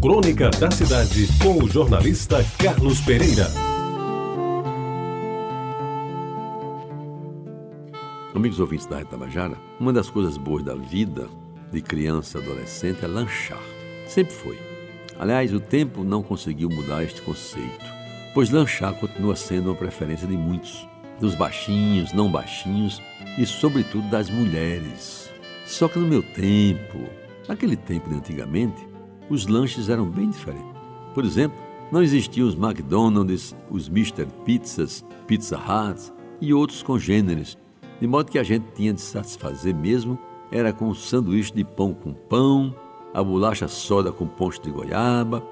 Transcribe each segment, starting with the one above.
Crônica da Cidade, com o jornalista Carlos Pereira. Amigos ouvintes da Retabajara, uma das coisas boas da vida de criança e adolescente é lanchar. Sempre foi. Aliás, o tempo não conseguiu mudar este conceito, pois lanchar continua sendo uma preferência de muitos, dos baixinhos, não baixinhos e, sobretudo, das mulheres. Só que no meu tempo, naquele tempo de antigamente, os lanches eram bem diferentes. Por exemplo, não existiam os McDonald's, os Mr. Pizzas, Pizza Hut e outros congêneres, de modo que a gente tinha de satisfazer mesmo era com o sanduíche de pão com pão, a bolacha soda com poncho de goiaba,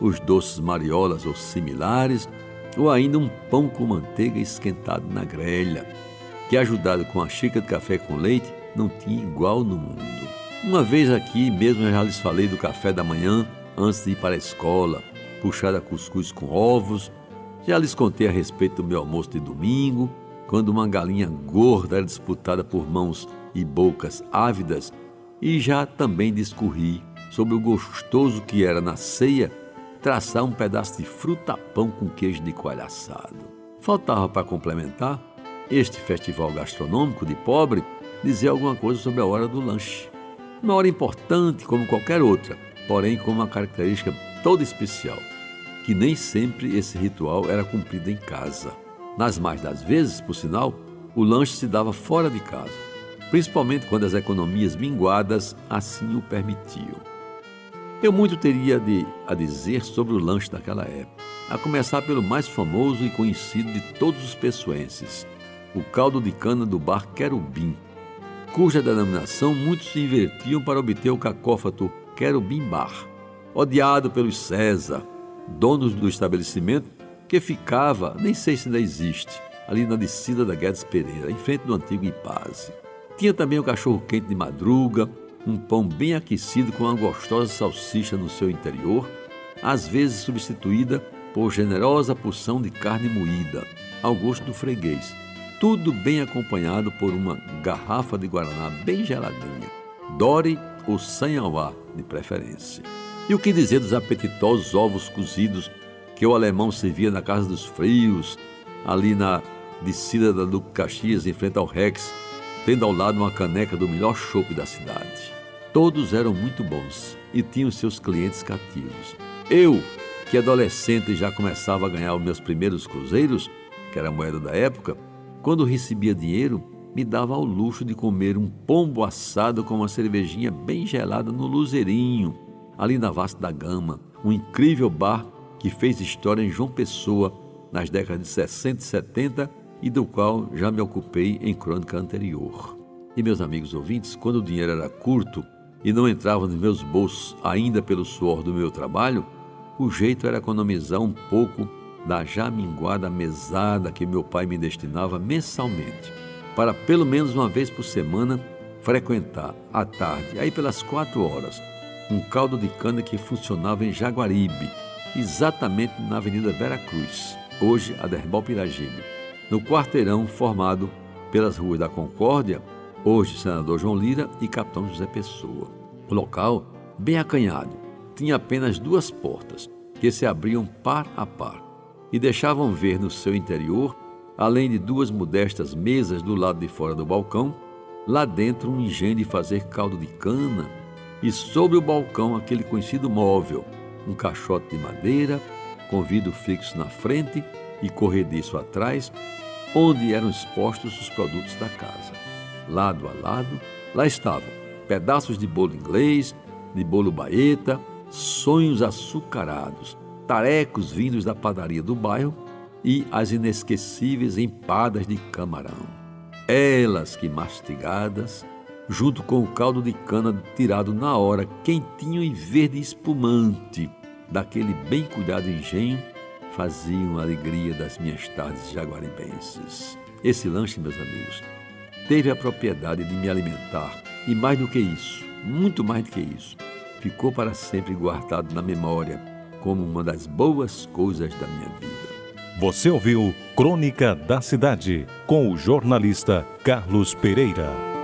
os doces mariolas ou similares, ou ainda um pão com manteiga esquentado na grelha, que ajudado com a xícara de café com leite não tinha igual no mundo. Uma vez aqui mesmo eu já lhes falei do café da manhã antes de ir para a escola, puxada cuscuz com ovos. Já lhes contei a respeito do meu almoço de domingo, quando uma galinha gorda era disputada por mãos e bocas ávidas, e já também discorri sobre o gostoso que era na ceia traçar um pedaço de fruta-pão com queijo de coalho assado. Faltava para complementar este festival gastronômico de pobre dizer alguma coisa sobre a hora do lanche. Uma hora importante como qualquer outra, porém com uma característica toda especial, que nem sempre esse ritual era cumprido em casa. Nas mais das vezes, por sinal, o lanche se dava fora de casa, principalmente quando as economias minguadas assim o permitiam. Eu muito teria de, a dizer sobre o lanche daquela época, a começar pelo mais famoso e conhecido de todos os pessoenses, o caldo de cana do bar Querubim, cuja denominação muitos se invertiam para obter o cacófato Querubim-Bar, odiado pelos César, donos do estabelecimento, que ficava, nem sei se ainda existe, ali na descida da Guedes Pereira, em frente do antigo Ipaze. Tinha também o cachorro-quente de madruga, um pão bem aquecido com uma gostosa salsicha no seu interior, às vezes substituída por generosa porção de carne moída, ao gosto do freguês, tudo bem acompanhado por uma garrafa de guaraná bem geladinha, Dore ou Sanhauá de preferência. E o que dizer dos apetitosos ovos cozidos que o alemão servia na Casa dos Frios, ali na descida da Duque Caxias, em frente ao Rex, tendo ao lado uma caneca do melhor chopp da cidade. Todos eram muito bons e tinham seus clientes cativos. Eu, que adolescente já começava a ganhar os meus primeiros cruzeiros, que era a moeda da época, quando recebia dinheiro, me dava ao luxo de comer um pombo assado com uma cervejinha bem gelada no Luzerinho, ali na Vasta da Gama, um incrível bar que fez história em João Pessoa nas décadas de 60 e 70 e do qual já me ocupei em crônica anterior. E meus amigos ouvintes, quando o dinheiro era curto e não entrava nos meus bolsos ainda pelo suor do meu trabalho, o jeito era economizar um pouco da já minguada mesada que meu pai me destinava mensalmente, para pelo menos uma vez por semana frequentar à tarde, aí pelas quatro horas, um caldo de cana que funcionava em Jaguaribe, exatamente na Avenida Vera Cruz, hoje a Derbal Piragibe, no quarteirão formado pelas ruas da Concórdia, hoje Senador João Lira e Capitão José Pessoa. O local, bem acanhado, tinha apenas duas portas que se abriam par a par e deixavam ver no seu interior, além de duas modestas mesas do lado de fora do balcão, lá dentro um engenho de fazer caldo de cana e sobre o balcão aquele conhecido móvel, um caixote de madeira, com vidro fixo na frente e corrediço atrás, onde eram expostos os produtos da casa. Lado a lado, lá estavam pedaços de bolo inglês, de bolo baeta, sonhos açucarados, tarecos vindos da padaria do bairro e as inesquecíveis empadas de camarão. Elas que mastigadas, junto com o caldo de cana tirado na hora, quentinho e verde espumante, daquele bem cuidado engenho, faziam a alegria das minhas tardes jaguaribenses. Esse lanche, meus amigos, teve a propriedade de me alimentar e mais do que isso, muito mais do que isso, ficou para sempre guardado na memória como uma das boas coisas da minha vida. Você ouviu Crônica da Cidade com o jornalista Carlos Pereira.